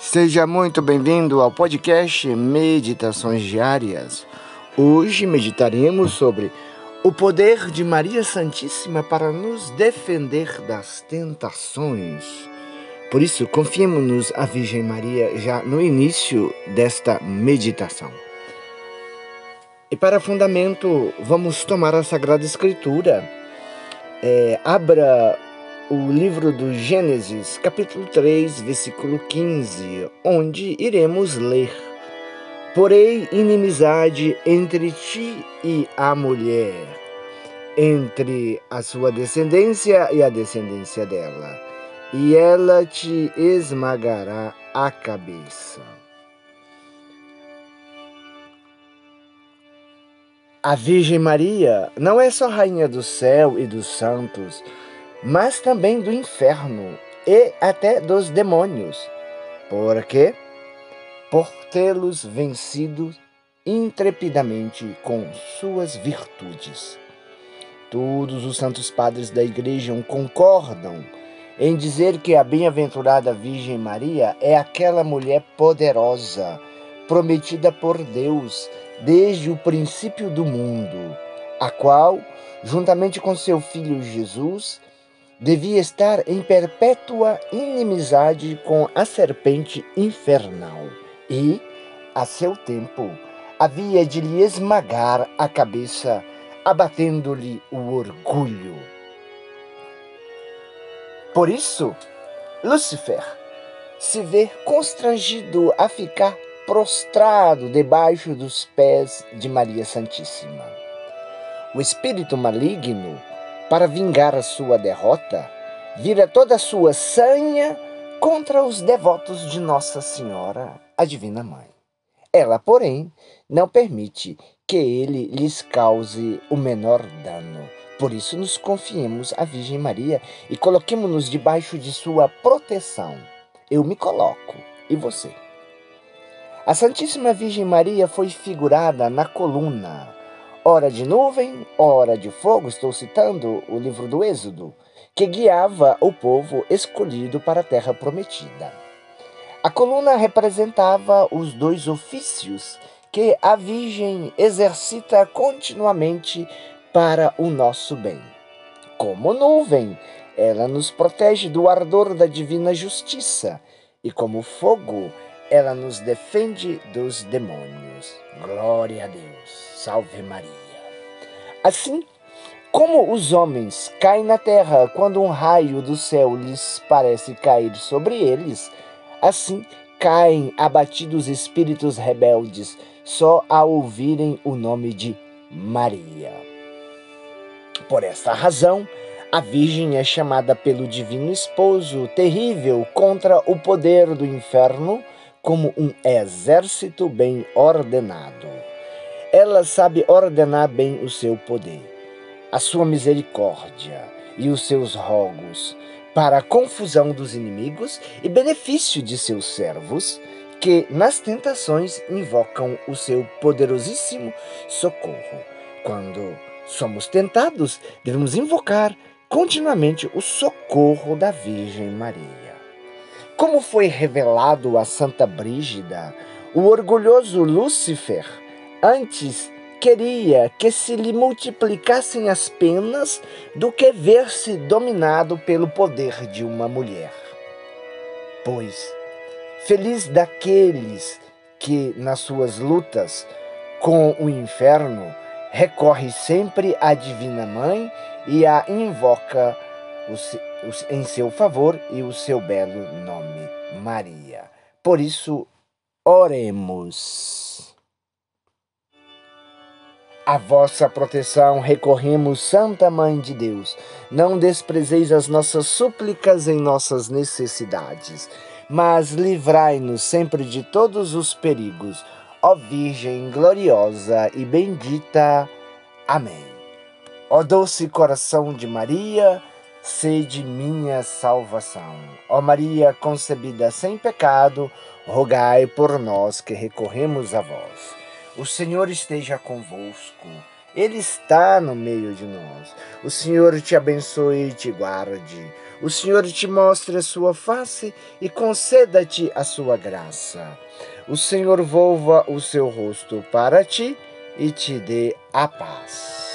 Seja muito bem-vindo ao podcast Meditações Diárias. Hoje meditaremos sobre o poder de Maria Santíssima para nos defender das tentações. Por isso, confiemos-nos a Virgem Maria já no início desta meditação. E para fundamento, vamos tomar a Sagrada Escritura. É, abra o livro do Gênesis, capítulo 3, versículo 15, onde iremos ler: Porém, inimizade entre ti e a mulher, entre a sua descendência e a descendência dela, e ela te esmagará a cabeça. A Virgem Maria não é só rainha do céu e dos santos, mas também do inferno e até dos demônios. Por quê? Por tê-los vencido intrepidamente com suas virtudes. Todos os santos padres da Igreja concordam em dizer que a bem-aventurada Virgem Maria é aquela mulher poderosa, prometida por Deus desde o princípio do mundo, a qual, juntamente com seu filho Jesus, devia estar em perpétua inimizade com a serpente infernal e, a seu tempo, havia de lhe esmagar a cabeça, abatendo-lhe o orgulho. Por isso, Lúcifer se vê constrangido a ficar prostrado debaixo dos pés de Maria Santíssima. O espírito maligno para vingar a sua derrota, vira toda a sua sanha contra os devotos de Nossa Senhora, a Divina Mãe. Ela, porém, não permite que ele lhes cause o menor dano. Por isso, nos confiemos à Virgem Maria e coloquemos-nos debaixo de sua proteção. Eu me coloco, e você? A Santíssima Virgem Maria foi figurada na coluna hora de nuvem, hora de fogo, estou citando o livro do Êxodo, que guiava o povo escolhido para a terra prometida. A coluna representava os dois ofícios que a Virgem exercita continuamente para o nosso bem. Como nuvem, ela nos protege do ardor da divina justiça, e como fogo, ela nos defende dos demônios. Glória a Deus. Salve Maria. Assim, como os homens caem na terra quando um raio do céu lhes parece cair sobre eles, assim caem abatidos espíritos rebeldes só a ouvirem o nome de Maria. Por esta razão, a Virgem é chamada pelo Divino Esposo terrível contra o poder do inferno como um exército bem ordenado. Ela sabe ordenar bem o seu poder, a sua misericórdia e os seus rogos para a confusão dos inimigos e benefício de seus servos, que nas tentações invocam o seu poderosíssimo socorro. Quando somos tentados, devemos invocar continuamente o socorro da Virgem Maria. Como foi revelado a Santa Brígida, o orgulhoso Lúcifer Antes, queria que se lhe multiplicassem as penas do que ver-se dominado pelo poder de uma mulher. Pois, feliz daqueles que, nas suas lutas com o inferno, recorre sempre à Divina Mãe e a invoca em seu favor e o seu belo nome, Maria. Por isso, oremos. A vossa proteção recorremos, Santa Mãe de Deus. Não desprezeis as nossas súplicas em nossas necessidades, mas livrai-nos sempre de todos os perigos. Ó Virgem gloriosa e bendita. Amém. Ó doce coração de Maria, sede minha salvação. Ó Maria concebida sem pecado, rogai por nós que recorremos a vós. O Senhor esteja convosco, Ele está no meio de nós. O Senhor te abençoe e te guarde. O Senhor te mostre a sua face e conceda-te a sua graça. O Senhor volva o seu rosto para ti e te dê a paz.